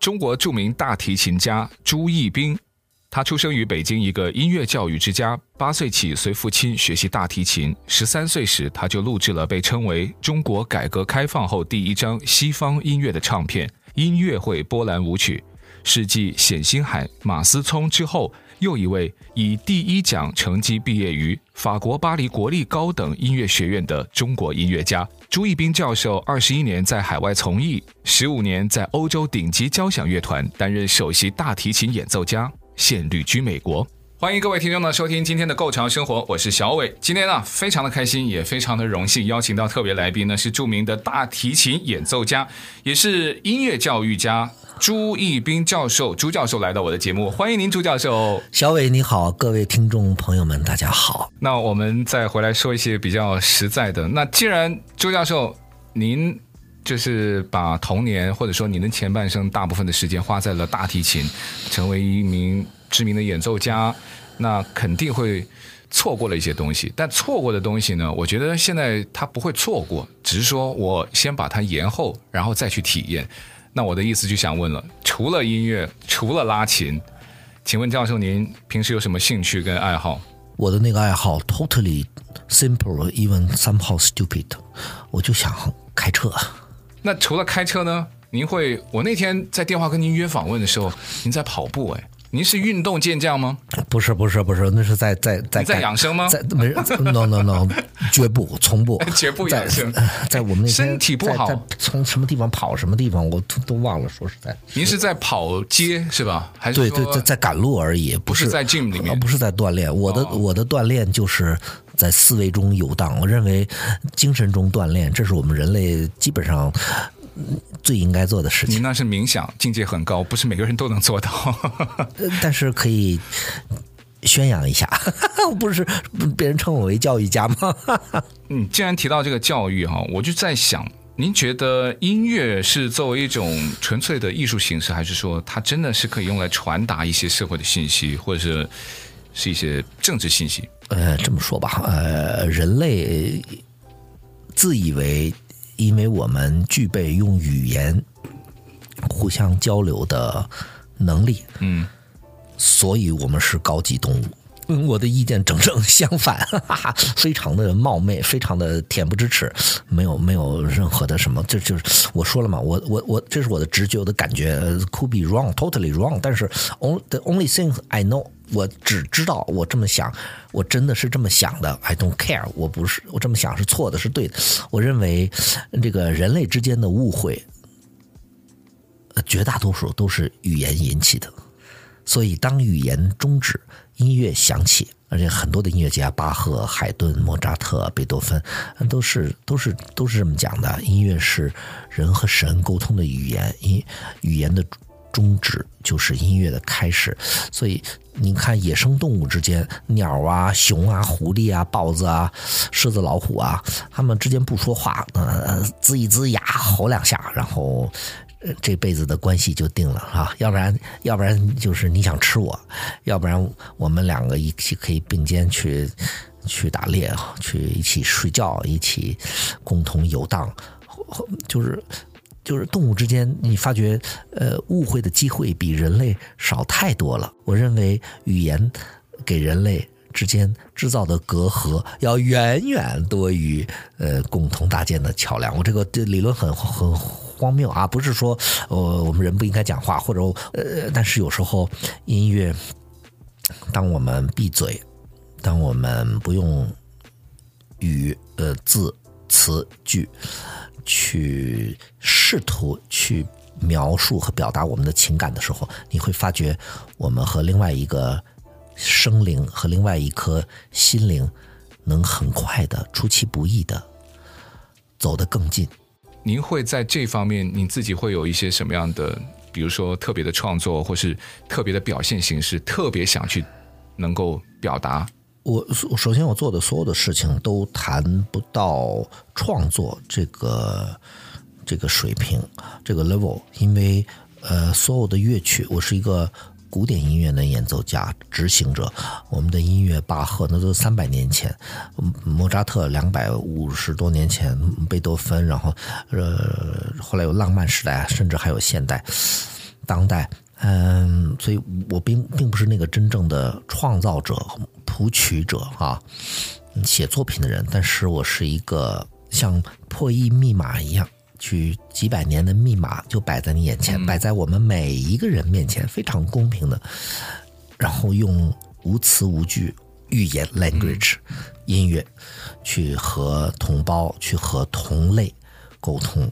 中国著名大提琴家朱义斌。他出生于北京一个音乐教育之家，八岁起随父亲学习大提琴。十三岁时，他就录制了被称为中国改革开放后第一张西方音乐的唱片《音乐会波兰舞曲》，是继冼星海、马思聪之后又一位以第一奖成绩毕业于法国巴黎国立高等音乐学院的中国音乐家。朱义斌教授二十一年在海外从艺，十五年在欧洲顶级交响乐团担任首席大提琴演奏家，现旅居美国。欢迎各位听众呢收听今天的《Go 潮生活》，我是小伟。今天呢非常的开心，也非常的荣幸，邀请到特别来宾呢是著名的大提琴演奏家，也是音乐教育家朱义斌教授。朱教授来到我的节目，欢迎您，朱教授。小伟你好，各位听众朋友们，大家好。那我们再回来说一些比较实在的。那既然朱教授您就是把童年或者说您的前半生大部分的时间花在了大提琴，成为一名。知名的演奏家，那肯定会错过了一些东西。但错过的东西呢？我觉得现在他不会错过，只是说我先把它延后，然后再去体验。那我的意思就想问了：除了音乐，除了拉琴，请问教授您平时有什么兴趣跟爱好？我的那个爱好 totally simple, even somehow stupid，我就想开车。那除了开车呢？您会？我那天在电话跟您约访问的时候，您在跑步哎。您是运动健将吗？不是，不是，不是，那是在在在在养生吗？在没，no no no，绝不，从不，绝不养生。在，在我们那身体不好，从什么地方跑什么地方，我都都忘了。说实在，您是在跑街是吧？还是对对，在在赶路而已，不是，不是在 gym 里面，不是在锻炼。我的、哦、我的锻炼就是在思维中游荡。我认为精神中锻炼，这是我们人类基本上。最应该做的事情，你那是冥想，境界很高，不是每个人都能做到。但是可以宣扬一下，不是别人称我为教育家吗？嗯，既然提到这个教育哈，我就在想，您觉得音乐是作为一种纯粹的艺术形式，还是说它真的是可以用来传达一些社会的信息，或者是是一些政治信息？呃，这么说吧，呃，人类自以为。因为我们具备用语言互相交流的能力，嗯，所以我们是高级动物。嗯，我的意见正正相反，哈哈，非常的冒昧，非常的恬不知耻，没有没有任何的什么，这就，就是我说了嘛，我我我，这是我的直觉，我的感觉，could be wrong, totally wrong，但是 only the only thing I know，我只知道我这么想，我真的是这么想的，I don't care，我不是我这么想是错的，是对的，我认为这个人类之间的误会，绝大多数都是语言引起的。所以，当语言终止，音乐响起，而且很多的音乐家，巴赫、海顿、莫扎特、贝多芬，都是都是都是这么讲的。音乐是人和神沟通的语言，音语言的终止就是音乐的开始。所以，你看野生动物之间，鸟啊、熊啊、狐狸啊、豹子啊、狮子、老虎啊，它们之间不说话，呃，龇一龇牙，吼两下，然后。这辈子的关系就定了啊，要不然，要不然就是你想吃我，要不然我们两个一起可以并肩去去打猎，去一起睡觉，一起共同游荡，就是就是动物之间，你发觉呃误会的机会比人类少太多了。我认为语言给人类之间制造的隔阂要远远多于呃共同搭建的桥梁。我这个理论很很。荒谬啊！不是说呃我们人不应该讲话，或者呃，但是有时候音乐，当我们闭嘴，当我们不用语呃字词句去试图去描述和表达我们的情感的时候，你会发觉我们和另外一个生灵和另外一颗心灵能很快的出其不意的走得更近。您会在这方面，你自己会有一些什么样的比如说特别的创作，或是特别的表现形式，特别想去能够表达？我首先我做的所有的事情都谈不到创作这个这个水平这个 level，因为呃所有的乐曲，我是一个古典音乐的演奏家执行者。我们的音乐，巴赫那都三百年前，莫扎特两百五十多年前，贝多芬，然后呃后来有浪漫时代，甚至还有现代、当代。嗯，所以我并并不是那个真正的创造者。谱曲者啊，写作品的人，但是我是一个像破译密码一样，去几百年的密码就摆在你眼前，摆在我们每一个人面前，非常公平的，然后用无词无句语言 language 音乐去和同胞去和同类沟通。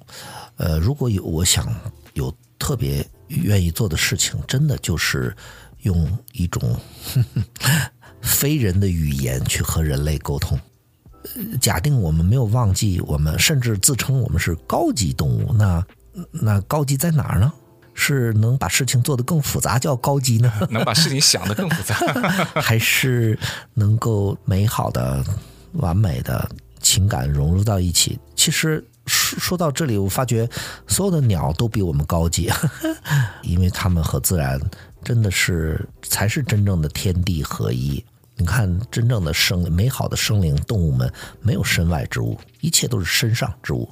呃，如果有我想有特别愿意做的事情，真的就是用一种。非人的语言去和人类沟通。假定我们没有忘记，我们甚至自称我们是高级动物，那那高级在哪儿呢？是能把事情做得更复杂叫高级呢？能把事情想得更复杂，还是能够美好的、完美的情感融入到一起？其实说说到这里，我发觉所有的鸟都比我们高级，因为它们和自然。真的是才是真正的天地合一。你看，真正的生美好的生灵动物们，没有身外之物，一切都是身上之物。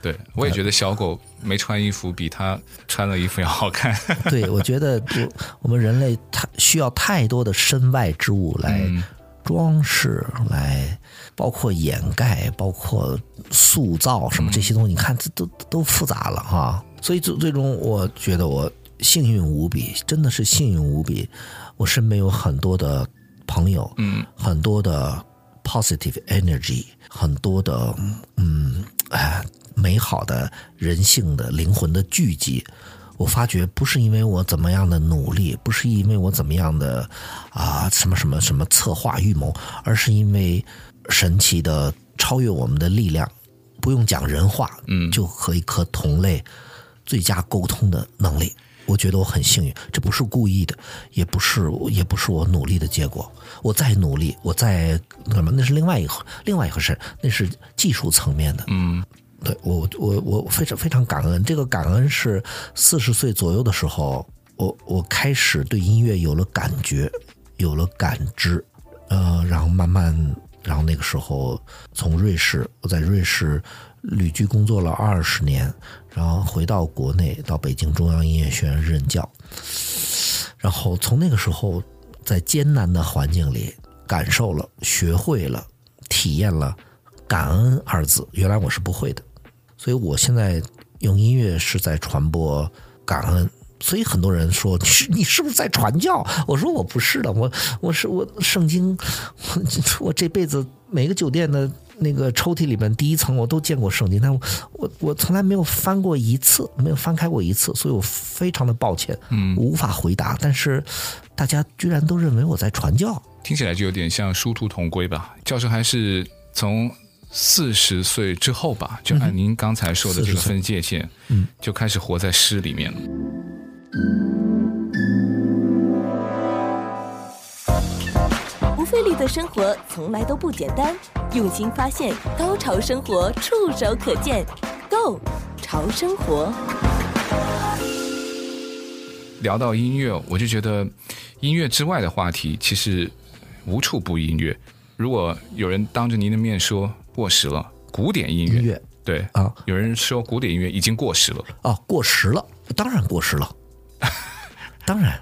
对，我也觉得小狗没穿衣服比它穿了衣服要好看。对，我觉得我我们人类太需要太多的身外之物来装饰，嗯、来包括掩盖，包括塑造什么这些东西。你看，这都都复杂了哈。所以最最终，我觉得我。幸运无比，真的是幸运无比。我身边有很多的朋友，嗯，很多的 positive energy，很多的嗯，哎，美好的人性的灵魂的聚集。我发觉不是因为我怎么样的努力，不是因为我怎么样的啊什么什么什么策划预谋，而是因为神奇的超越我们的力量，不用讲人话，嗯，就可以和同类最佳沟通的能力。我觉得我很幸运，这不是故意的，也不是，也不是我努力的结果。我再努力，我再什么，那是另外一个另外一回事，那是技术层面的。嗯，对，我我我非常非常感恩。这个感恩是四十岁左右的时候，我我开始对音乐有了感觉，有了感知，呃，然后慢慢，然后那个时候从瑞士，我在瑞士旅居工作了二十年。然后回到国内，到北京中央音乐学院任教。然后从那个时候，在艰难的环境里，感受了、学会了、体验了“感恩”二字。原来我是不会的，所以我现在用音乐是在传播感恩。所以很多人说：“你是不是在传教？”我说：“我不是的，我我是我圣经，我这辈子每个酒店的。”那个抽屉里面第一层我都见过圣经，但我我我从来没有翻过一次，没有翻开过一次，所以我非常的抱歉，嗯，无法回答。但是大家居然都认为我在传教，听起来就有点像殊途同归吧？教授还是从四十岁之后吧，就按您刚才说的这个分界线，嗯，就开始活在诗里面了。不费力的生活从来都不简单，用心发现，高潮生活触手可见 Go 潮生活。聊到音乐，我就觉得音乐之外的话题其实无处不音乐。如果有人当着您的面说过时了，古典音乐，音乐对啊，有人说古典音乐已经过时了。啊，过时了，当然过时了，当然。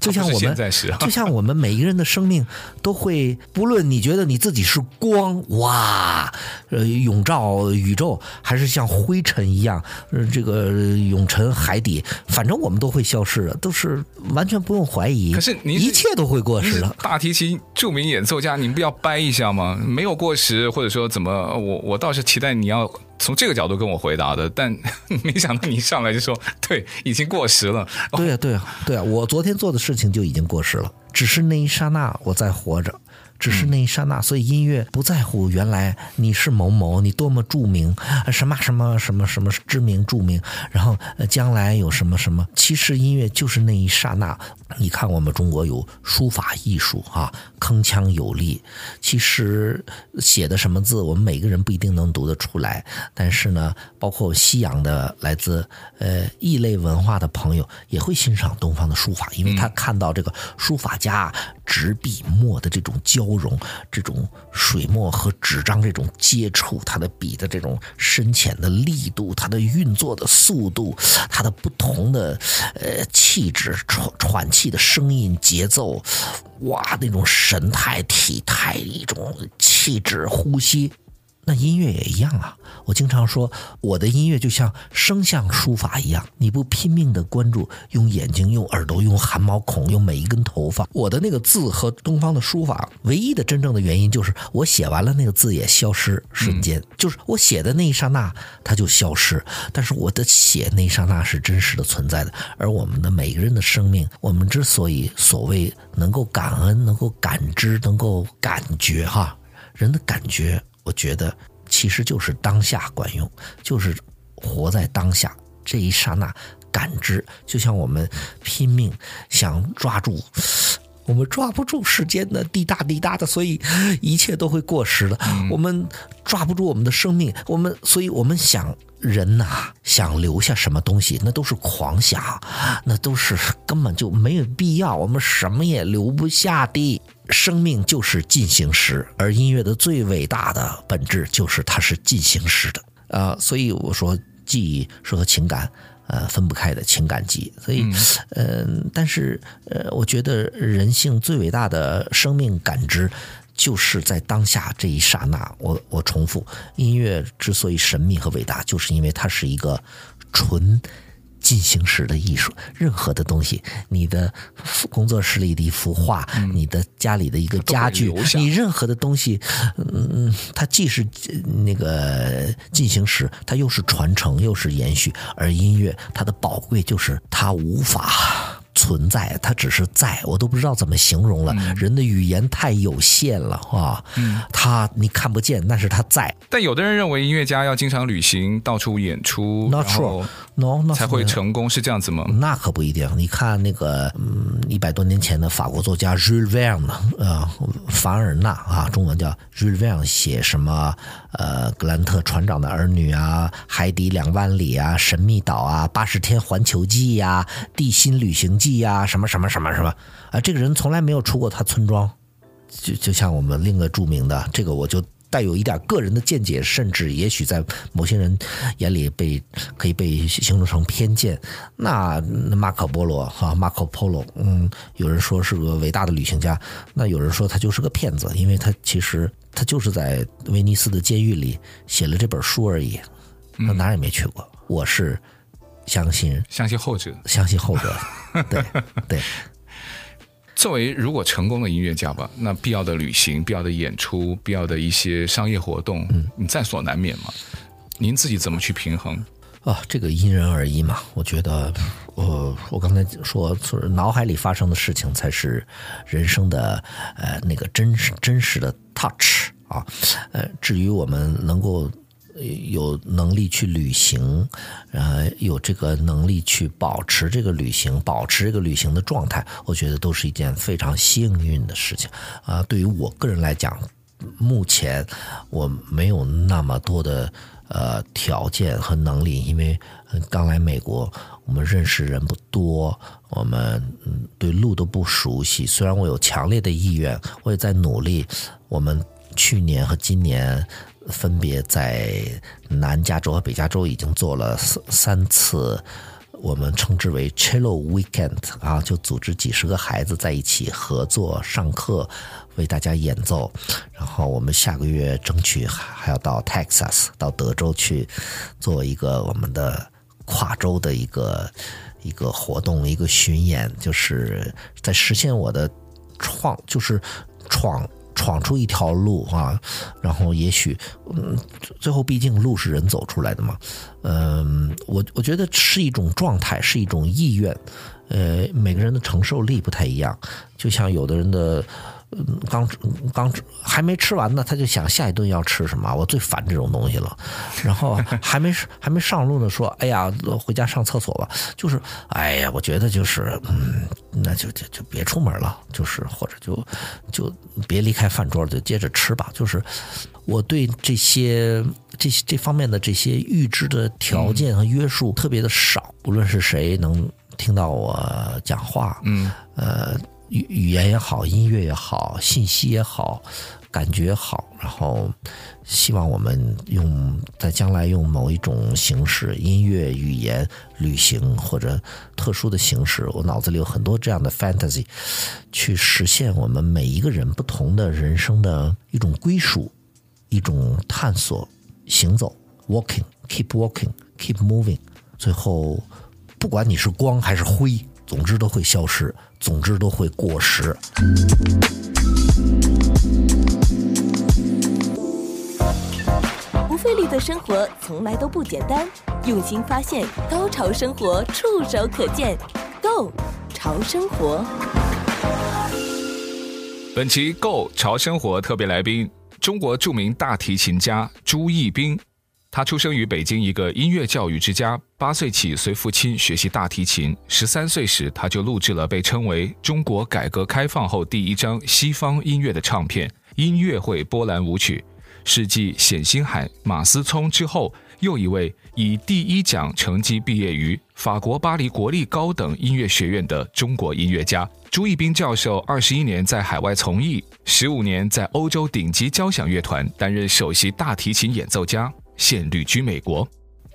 就像我们，就像我们每一个人的生命都会，不论你觉得你自己是光，哇，呃，永照宇宙，还是像灰尘一样，呃，这个永沉海底，反正我们都会消失的，都是完全不用怀疑。可是您一切都会过时的。大提琴著名演奏家，您不要掰一下吗？没有过时，或者说怎么？我我倒是期待你要。从这个角度跟我回答的，但 没想到你上来就说对，已经过时了。对啊，对啊，对啊，我昨天做的事情就已经过时了，只是那一刹那我在活着，只是那一刹那。所以音乐不在乎原来你是某某，你多么著名，什么什么什么什么知名著名，然后将来有什么什么。其实音乐就是那一刹那。你看，我们中国有书法艺术啊，铿锵有力。其实写的什么字，我们每个人不一定能读得出来。但是呢，包括西洋的来自呃异类文化的朋友，也会欣赏东方的书法，因为他看到这个书法家执笔墨的这种交包容，这种水墨和纸张这种接触，它的笔的这种深浅的力度，它的运作的速度，它的不同的呃气质喘喘气的声音节奏，哇，那种神态体态一种气质呼吸。那音乐也一样啊！我经常说，我的音乐就像声像书法一样，你不拼命的关注，用眼睛、用耳朵、用汗毛孔、用每一根头发，我的那个字和东方的书法唯一的真正的原因就是，我写完了那个字也消失，瞬间，就是我写的那一刹那它就消失，但是我的写那一刹那是真实的存在的。而我们的每个人的生命，我们之所以所谓能够感恩、能够感知、能够感觉，哈，人的感觉。我觉得其实就是当下管用，就是活在当下这一刹那感知，就像我们拼命想抓住，我们抓不住时间的滴答滴答的，所以一切都会过时的。我们抓不住我们的生命，我们所以我们想人呐，想留下什么东西，那都是狂想，那都是根本就没有必要，我们什么也留不下的。生命就是进行时，而音乐的最伟大的本质就是它是进行时的啊、呃！所以我说，记忆是和情感呃分不开的情感记忆。所以，嗯、呃，但是呃，我觉得人性最伟大的生命感知，就是在当下这一刹那。我我重复，音乐之所以神秘和伟大，就是因为它是一个纯。进行时的艺术，任何的东西，你的工作室里的一幅画，嗯、你的家里的一个家具，你任何的东西，嗯，它既是那个进行时，它又是传承，又是延续。而音乐，它的宝贵就是它无法。存在，它只是在，我都不知道怎么形容了。嗯、人的语言太有限了啊！嗯，他你看不见，但是他在。但有的人认为音乐家要经常旅行，到处演出，Not true，No，才会成功，是这样子吗？那可不一定。你看那个，嗯，一百多年前的法国作家 Jules Verne，呃，凡尔纳啊，中文叫 Jules Verne，写什么？呃，格兰特船长的儿女啊，海底两万里啊，神秘岛啊，八十天环球记呀、啊，地心旅行记呀、啊，什么什么什么什么啊，这个人从来没有出过他村庄，就就像我们另一个著名的这个，我就带有一点个人的见解，甚至也许在某些人眼里被可以被形容成偏见。那马可波罗哈，马可波罗，嗯，有人说是个伟大的旅行家，那有人说他就是个骗子，因为他其实。他就是在威尼斯的监狱里写了这本书而已，他哪儿也没去过。嗯、我是相信相信后者，相信后者。对对。作为如果成功的音乐家吧，那必要的旅行、必要的演出、必要的一些商业活动，嗯，你在所难免嘛。您自己怎么去平衡？啊，这个因人而异嘛。我觉得，我我刚才说，就是脑海里发生的事情才是人生的呃那个真实真实的 touch 啊。呃，至于我们能够有能力去旅行，呃，有这个能力去保持这个旅行，保持这个旅行的状态，我觉得都是一件非常幸运的事情啊。对于我个人来讲，目前我没有那么多的。呃，条件和能力，因为刚来美国，我们认识人不多，我们对路都不熟悉。虽然我有强烈的意愿，我也在努力。我们去年和今年分别在南加州和北加州已经做了三三次。我们称之为 Cello Weekend 啊，就组织几十个孩子在一起合作上课，为大家演奏。然后我们下个月争取还要到 Texas 到德州去做一个我们的跨州的一个一个活动，一个巡演，就是在实现我的创，就是闯。闯出一条路啊，然后也许，嗯，最后毕竟路是人走出来的嘛，嗯，我我觉得是一种状态，是一种意愿，呃，每个人的承受力不太一样，就像有的人的，刚刚还没吃完呢，他就想下一顿要吃什么。我最烦这种东西了。然后还没还没上路呢，说：“哎呀，回家上厕所吧。”就是，哎呀，我觉得就是，嗯，那就就就别出门了，就是或者就就别离开饭桌，就接着吃吧。就是我对这些这些这方面的这些预知的条件和约束特别的少。无论是谁能听到我讲话，嗯，呃。语语言也好，音乐也好，信息也好，感觉也好，然后希望我们用在将来用某一种形式，音乐、语言、旅行或者特殊的形式，我脑子里有很多这样的 fantasy，去实现我们每一个人不同的人生的一种归属，一种探索，行走，walking，keep walking，keep moving，最后不管你是光还是灰，总之都会消失。总之都会过时。不费力的生活从来都不简单，用心发现，高潮生活触手可见 Go 潮生活。本期 Go 潮生活特别来宾，中国著名大提琴家朱义彬。他出生于北京一个音乐教育之家，八岁起随父亲学习大提琴。十三岁时，他就录制了被称为中国改革开放后第一张西方音乐的唱片《音乐会波兰舞曲》，是继冼星海、马思聪之后又一位以第一奖成绩毕业于法国巴黎国立高等音乐学院的中国音乐家。朱义彬教授二十一年在海外从艺，十五年在欧洲顶级交响乐团担任首席大提琴演奏家。现旅居美国，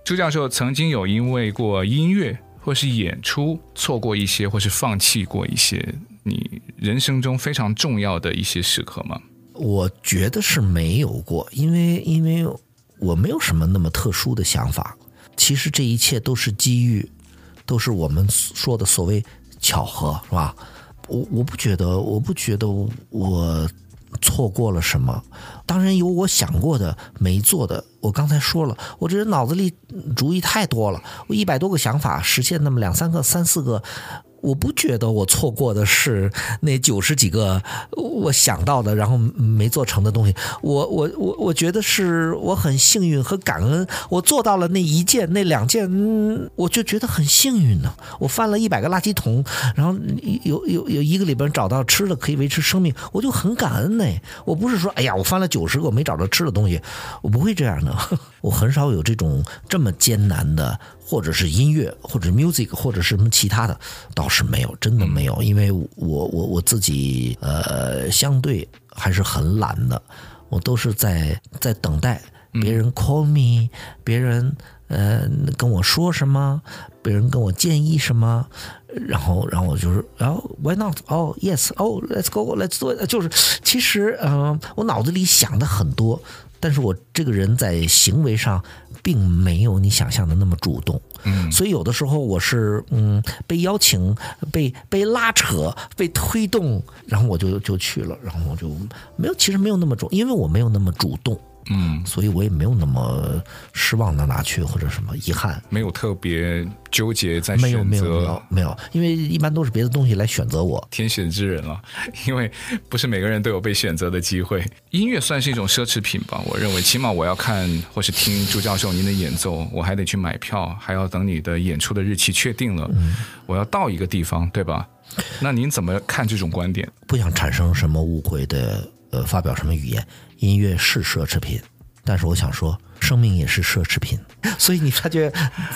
朱教授曾经有因为过音乐或是演出错过一些，或是放弃过一些你人生中非常重要的一些时刻吗？我觉得是没有过，因为因为我没有什么那么特殊的想法。其实这一切都是机遇，都是我们说的所谓巧合，是吧？我我不觉得，我不觉得我。错过了什么？当然有我想过的没做的。我刚才说了，我这人脑子里主意太多了，我一百多个想法实现那么两三个、三四个。我不觉得我错过的是那九十几个我想到的，然后没做成的东西。我我我我觉得是我很幸运和感恩，我做到了那一件、那两件，我就觉得很幸运呢。我翻了一百个垃圾桶，然后有有有一个里边找到吃的可以维持生命，我就很感恩呢。我不是说哎呀，我翻了九十个我没找到吃的东西，我不会这样的。我很少有这种这么艰难的。或者是音乐，或者 music，或者是什么其他的，倒是没有，真的没有，因为我我我自己呃，相对还是很懒的，我都是在在等待别人 call me，别人呃跟我说什么，别人跟我建议什么，然后然后我就是，然后 why not？哦，yes，哦，let's go，let's do it，就是其实嗯、呃，我脑子里想的很多，但是我这个人在行为上。并没有你想象的那么主动，嗯，所以有的时候我是嗯被邀请、被被拉扯、被推动，然后我就就去了，然后我就没有，其实没有那么主，因为我没有那么主动。嗯，所以我也没有那么失望到哪去，或者什么遗憾，没有特别纠结在选择，没有没有没有没有，因为一般都是别的东西来选择我，天选之人了，因为不是每个人都有被选择的机会。音乐算是一种奢侈品吧，我认为，起码我要看或是听朱教授您的演奏，我还得去买票，还要等你的演出的日期确定了，嗯，我要到一个地方，对吧？那您怎么看这种观点？不想产生什么误会的，呃，发表什么语言。音乐是奢侈品，但是我想说，生命也是奢侈品。所以你发觉，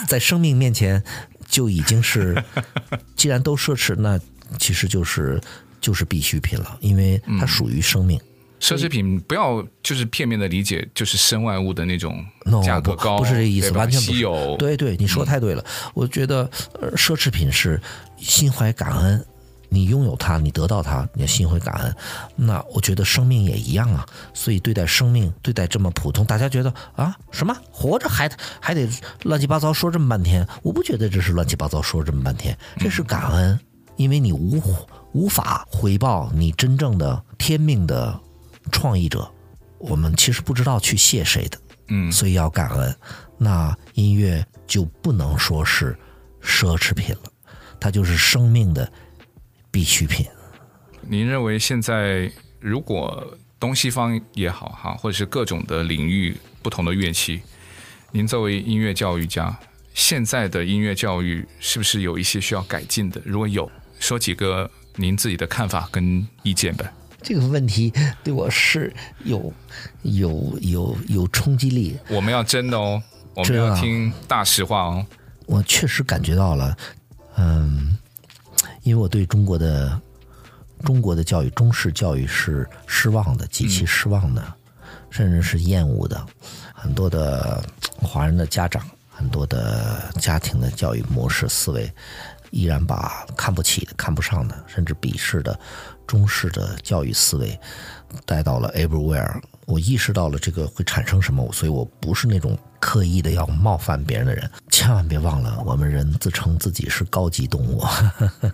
在生命面前就已经是，既然都奢侈，那其实就是就是必需品了，因为它属于生命。嗯、奢侈品不要就是片面的理解，就是身外物的那种价格高，不，不是这意思，完全不。稀有。对对，你说太对了。嗯、我觉得，呃，奢侈品是心怀感恩。你拥有它，你得到它，你的心会感恩。那我觉得生命也一样啊。所以对待生命，对待这么普通，大家觉得啊，什么活着还还得乱七八糟说这么半天？我不觉得这是乱七八糟说这么半天，这是感恩，因为你无无法回报你真正的天命的创意者。我们其实不知道去谢谁的，嗯，所以要感恩。那音乐就不能说是奢侈品了，它就是生命的。必需品。您认为现在如果东西方也好哈，或者是各种的领域不同的乐器，您作为音乐教育家，现在的音乐教育是不是有一些需要改进的？如果有，说几个您自己的看法跟意见吧。这个问题对我是有有有有冲击力。我们要真的哦，我们要听大实话哦。我确实感觉到了，嗯，因为我对中国的中国的教育，中式教育是失望的，极其失望的，嗯、甚至是厌恶的。很多的华人的家长，很多的家庭的教育模式思维，依然把看不起的、看不上的，甚至鄙视的。中式的教育思维带到了 everywhere，我意识到了这个会产生什么，所以我不是那种刻意的要冒犯别人的人。千万别忘了，我们人自称自己是高级动物，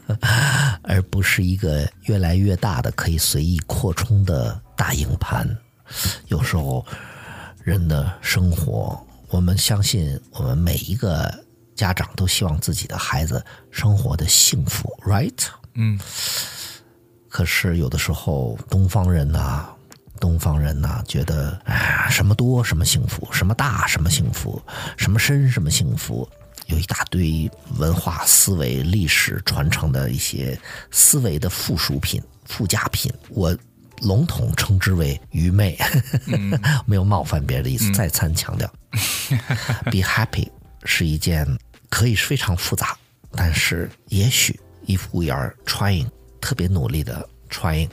而不是一个越来越大的可以随意扩充的大硬盘。有时候，人的生活，我们相信，我们每一个家长都希望自己的孩子生活的幸福，right？嗯。可是有的时候，东方人呐，东方人呐，觉得哎，什么多什么幸福，什么大什么幸福，什么深什么幸福，有一大堆文化思维、历史传承的一些思维的附属品、附加品，我笼统称之为愚昧，嗯、没有冒犯别人的意思。嗯、再三强调，be happy 是一件可以非常复杂，但是也许 if we are trying。特别努力的 trying，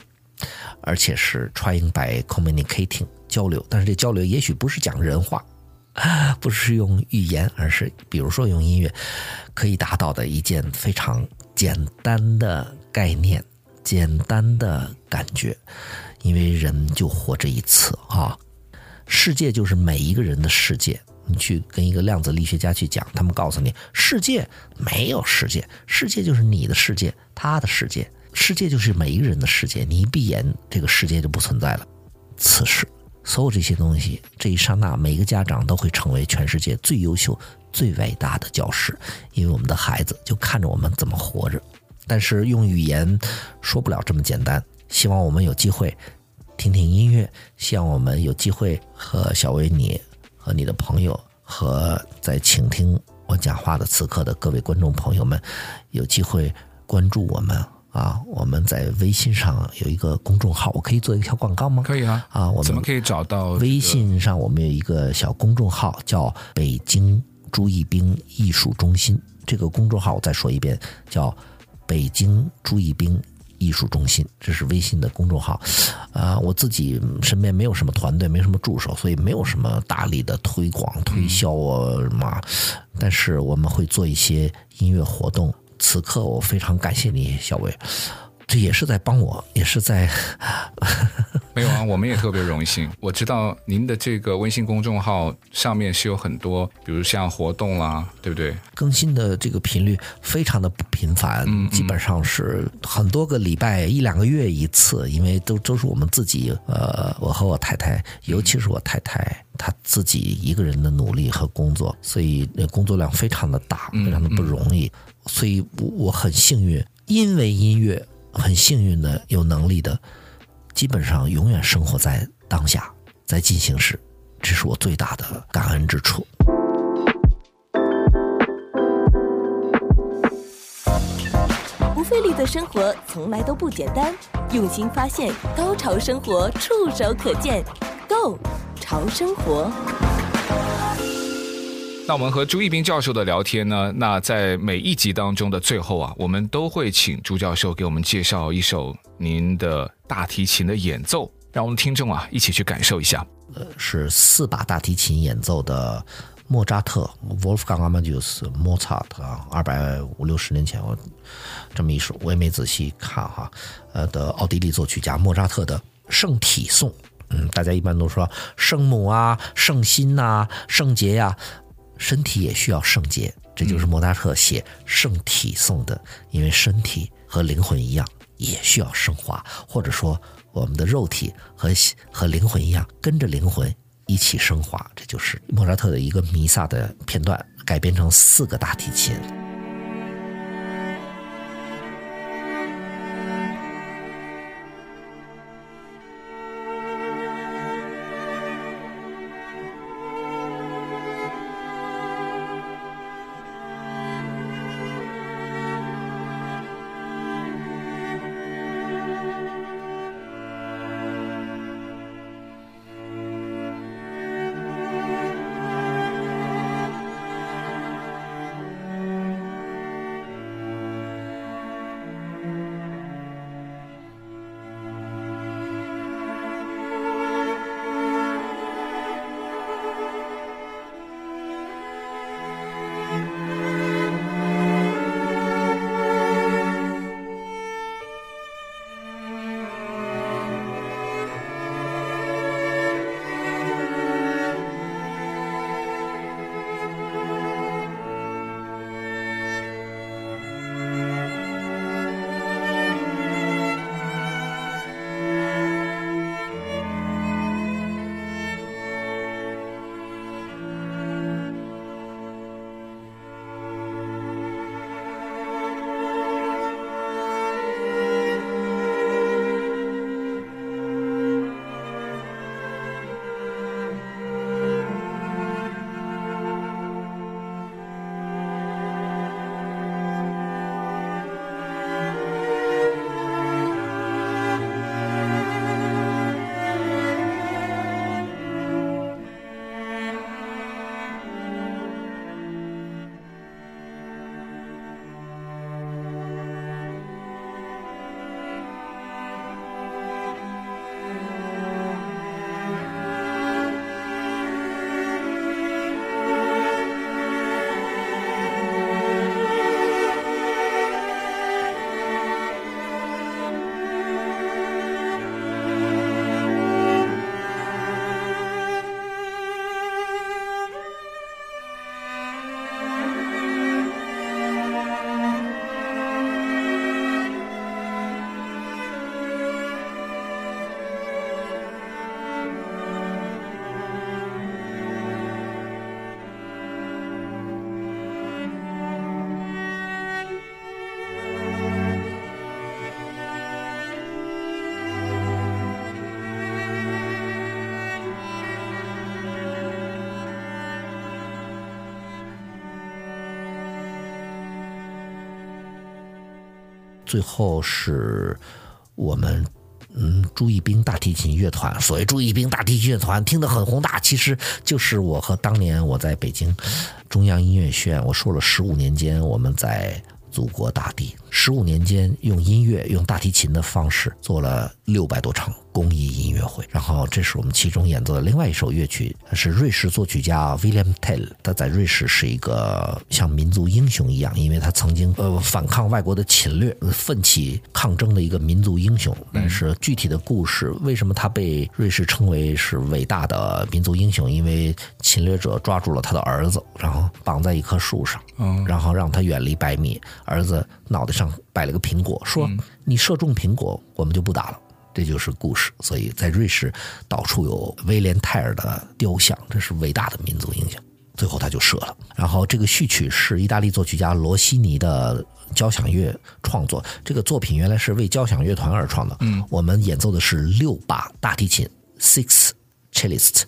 而且是 trying by communicating 交流，但是这交流也许不是讲人话，不是用语言，而是比如说用音乐可以达到的一件非常简单的概念，简单的感觉，因为人就活这一次啊，世界就是每一个人的世界。你去跟一个量子力学家去讲，他们告诉你，世界没有世界，世界就是你的世界，他的世界。世界就是每一个人的世界，你一闭眼，这个世界就不存在了。此时，所有这些东西，这一刹那，每一个家长都会成为全世界最优秀、最伟大的教师，因为我们的孩子就看着我们怎么活着。但是用语言说不了这么简单。希望我们有机会听听音乐，希望我们有机会和小薇你和你的朋友和在倾听我讲话的此刻的各位观众朋友们，有机会关注我们。啊，我们在微信上有一个公众号，我可以做一个小广告吗？可以啊。啊，我们怎么可以找到？微信上我们有一个小公众号，叫“北京朱一冰艺术中心”。这个公众号我再说一遍，叫“北京朱一冰艺术中心”，这是微信的公众号。啊，我自己身边没有什么团队，没什么助手，所以没有什么大力的推广、推销啊什么。但是我们会做一些音乐活动。此刻我非常感谢你，小伟，这也是在帮我，也是在。没有啊，我们也特别荣幸。我知道您的这个微信公众号上面是有很多，比如像活动啦，对不对？更新的这个频率非常的不频繁，嗯嗯，基本上是很多个礼拜一两个月一次，因为都都是我们自己，呃，我和我太太，尤其是我太太，她自己一个人的努力和工作，所以那工作量非常的大，非常的不容易。嗯嗯所以，我我很幸运，因为音乐，很幸运的有能力的，基本上永远生活在当下，在进行时，这是我最大的感恩之处。不费力的生活从来都不简单，用心发现，高潮生活触手可见，Go 潮生活。那我们和朱一斌教授的聊天呢？那在每一集当中的最后啊，我们都会请朱教授给我们介绍一首您的大提琴的演奏，让我们听众啊一起去感受一下。呃，是四把大提琴演奏的莫扎特 （Wolfgang Amadeus Mozart） 啊，二百五六十年前我这么一首，我也没仔细看哈。呃，的奥地利作曲家莫扎特的圣体颂。嗯，大家一般都说圣母啊、圣心呐、圣洁呀。身体也需要圣洁，这就是莫扎特写圣体颂的，因为身体和灵魂一样，也需要升华，或者说我们的肉体和和灵魂一样，跟着灵魂一起升华。这就是莫扎特的一个弥撒的片段，改编成四个大提琴。最后是我们嗯朱一冰大提琴乐团。所谓朱一冰大提琴乐团，听得很宏大，其实就是我和当年我在北京中央音乐学院，我说了十五年间我们在。祖国大地，十五年间用音乐、用大提琴的方式做了六百多场公益音乐会。然后，这是我们其中演奏的另外一首乐曲，是瑞士作曲家 William Tell。他在瑞士是一个像民族英雄一样，因为他曾经呃反抗外国的侵略，奋起抗争的一个民族英雄。但是具体的故事，为什么他被瑞士称为是伟大的民族英雄？因为侵略者抓住了他的儿子，然后绑在一棵树上，然后让他远离百米。儿子脑袋上摆了个苹果，说：“你射中苹果，我们就不打了。”这就是故事。所以在瑞士到处有威廉泰尔的雕像，这是伟大的民族英雄。最后他就射了。然后这个序曲是意大利作曲家罗西尼的交响乐创作。这个作品原来是为交响乐团而创的。嗯，我们演奏的是六把大提琴，six cellist。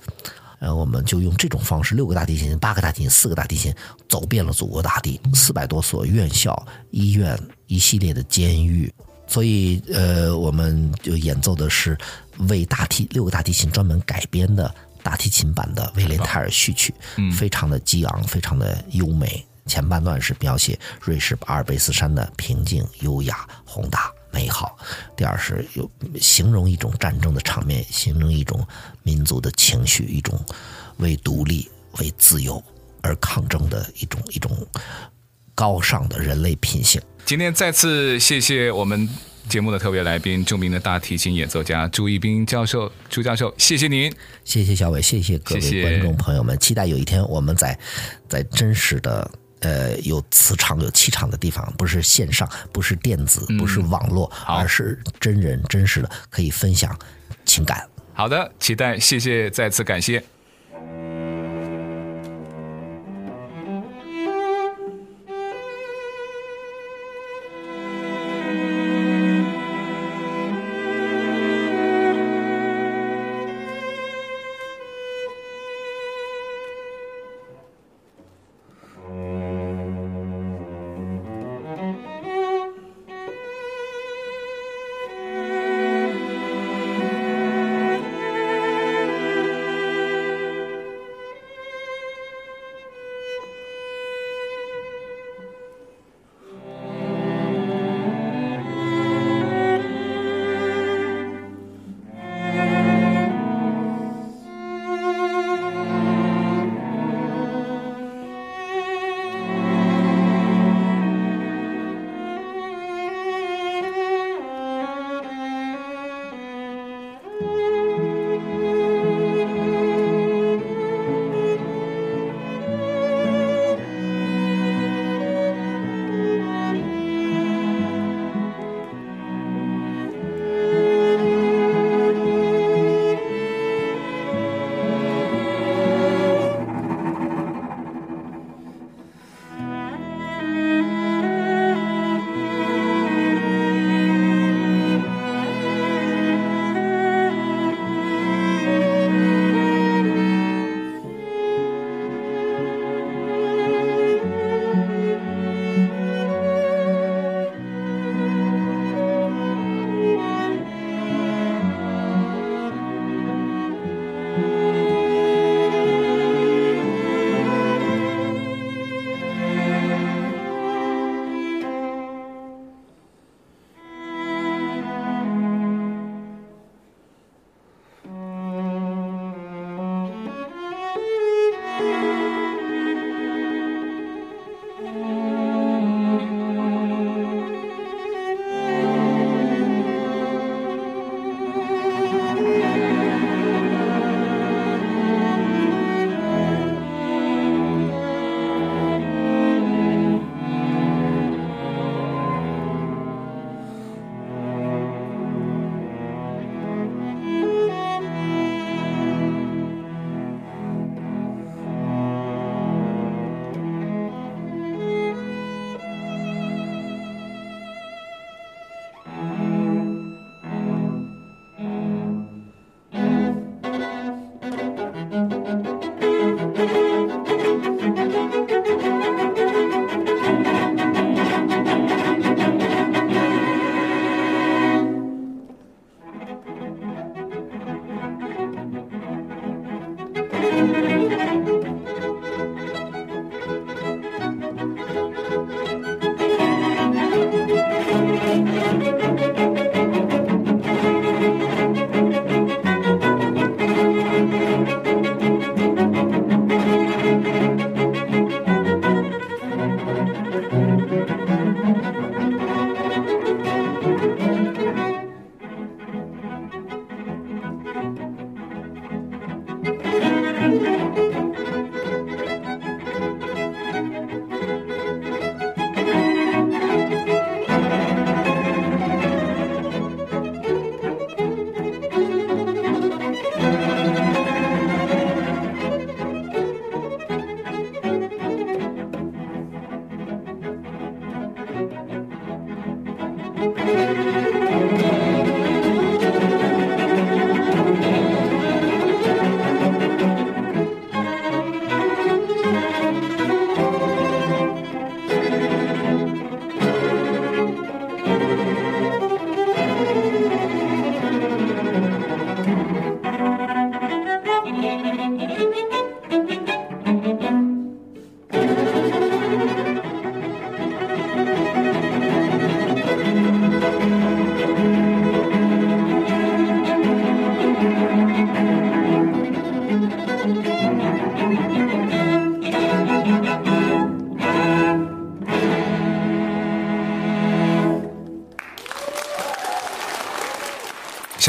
然后我们就用这种方式，六个大提琴、八个大提琴、四个大提琴，走遍了祖国大地，四百多所院校、医院，一系列的监狱。所以，呃，我们就演奏的是为大提六个大提琴专门改编的大提琴版的威廉泰尔序曲，非常的激昂，非常的优美。前半段是描写瑞士阿尔卑斯山的平静、优雅、宏大。美好。第二是有形容一种战争的场面，形容一种民族的情绪，一种为独立、为自由而抗争的一种一种高尚的人类品性。今天再次谢谢我们节目的特别来宾，著名的大提琴演奏家朱一斌教授。朱教授，谢谢您，谢谢小伟，谢谢各位观众朋友们。谢谢。期待有一天我们在在真实的。呃，有磁场、有气场的地方，不是线上，不是电子，不是网络，嗯、而是真人真实的，可以分享情感。好的，期待，谢谢，再次感谢。